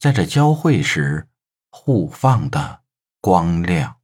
在这交汇时，互放的光亮。